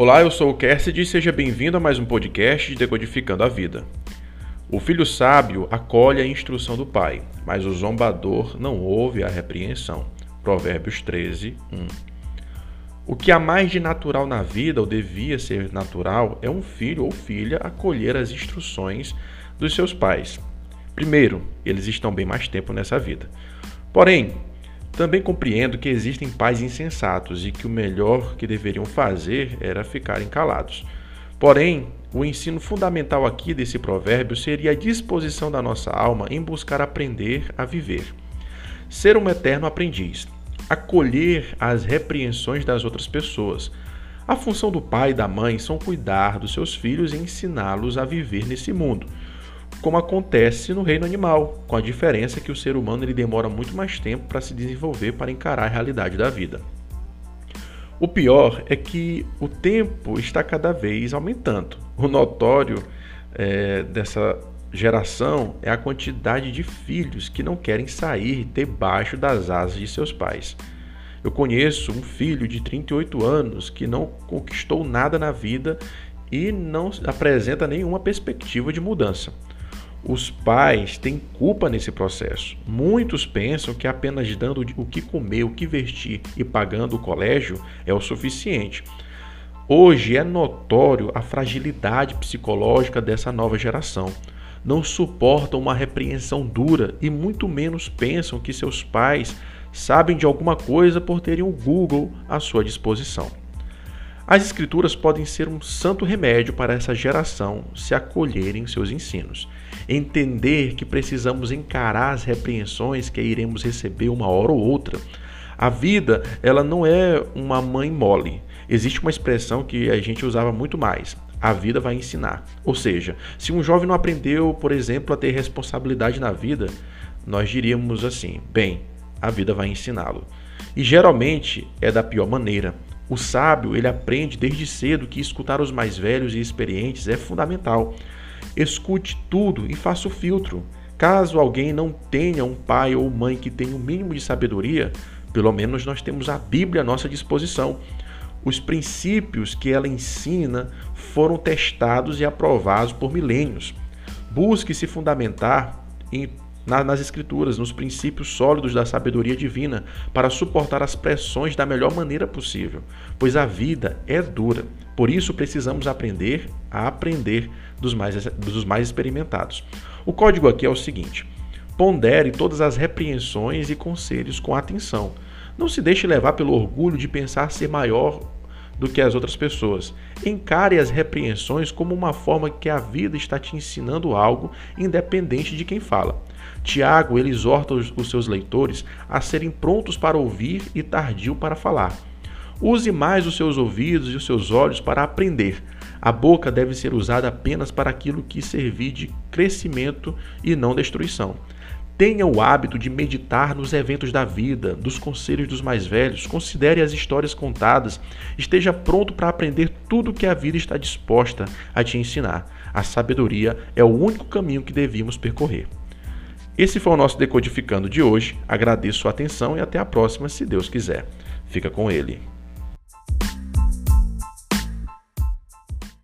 Olá, eu sou o Cassidy e seja bem-vindo a mais um podcast de Decodificando a Vida. O filho sábio acolhe a instrução do pai, mas o zombador não ouve a repreensão. Provérbios 13, 1. O que há mais de natural na vida, ou devia ser natural, é um filho ou filha acolher as instruções dos seus pais. Primeiro, eles estão bem mais tempo nessa vida. Porém, também compreendo que existem pais insensatos e que o melhor que deveriam fazer era ficarem calados. Porém, o ensino fundamental aqui desse provérbio seria a disposição da nossa alma em buscar aprender a viver. Ser um eterno aprendiz, acolher as repreensões das outras pessoas. A função do pai e da mãe são cuidar dos seus filhos e ensiná-los a viver nesse mundo como acontece no reino animal, com a diferença que o ser humano ele demora muito mais tempo para se desenvolver para encarar a realidade da vida. O pior é que o tempo está cada vez aumentando. O notório é, dessa geração é a quantidade de filhos que não querem sair debaixo das asas de seus pais. Eu conheço um filho de 38 anos que não conquistou nada na vida e não apresenta nenhuma perspectiva de mudança. Os pais têm culpa nesse processo. Muitos pensam que apenas dando o que comer, o que vestir e pagando o colégio é o suficiente. Hoje é notório a fragilidade psicológica dessa nova geração. Não suportam uma repreensão dura e muito menos pensam que seus pais sabem de alguma coisa por terem o Google à sua disposição. As Escrituras podem ser um santo remédio para essa geração se acolherem seus ensinos. Entender que precisamos encarar as repreensões que iremos receber uma hora ou outra. A vida, ela não é uma mãe mole. Existe uma expressão que a gente usava muito mais. A vida vai ensinar. Ou seja, se um jovem não aprendeu, por exemplo, a ter responsabilidade na vida, nós diríamos assim: bem, a vida vai ensiná-lo. E geralmente é da pior maneira. O sábio, ele aprende desde cedo que escutar os mais velhos e experientes é fundamental. Escute tudo e faça o filtro. Caso alguém não tenha um pai ou mãe que tenha o um mínimo de sabedoria, pelo menos nós temos a Bíblia à nossa disposição. Os princípios que ela ensina foram testados e aprovados por milênios. Busque se fundamentar em nas Escrituras, nos princípios sólidos da sabedoria divina, para suportar as pressões da melhor maneira possível, pois a vida é dura. Por isso precisamos aprender a aprender dos mais, dos mais experimentados. O código aqui é o seguinte: pondere todas as repreensões e conselhos com atenção. Não se deixe levar pelo orgulho de pensar ser maior do que as outras pessoas. Encare as repreensões como uma forma que a vida está te ensinando algo, independente de quem fala. Tiago ele exorta os, seus leitores a serem prontos para ouvir e tardio para falar. Use mais os seus ouvidos e os seus olhos para aprender. A boca deve ser usada apenas para aquilo que servir de crescimento e não destruição. Tenha o hábito de meditar nos eventos da vida, dos conselhos dos mais velhos, considere as histórias contadas, esteja pronto para aprender tudo que a vida está disposta a te ensinar. A sabedoria é o único caminho que devíamos percorrer. Esse foi o nosso Decodificando de hoje. Agradeço a atenção e até a próxima, se Deus quiser. Fica com ele.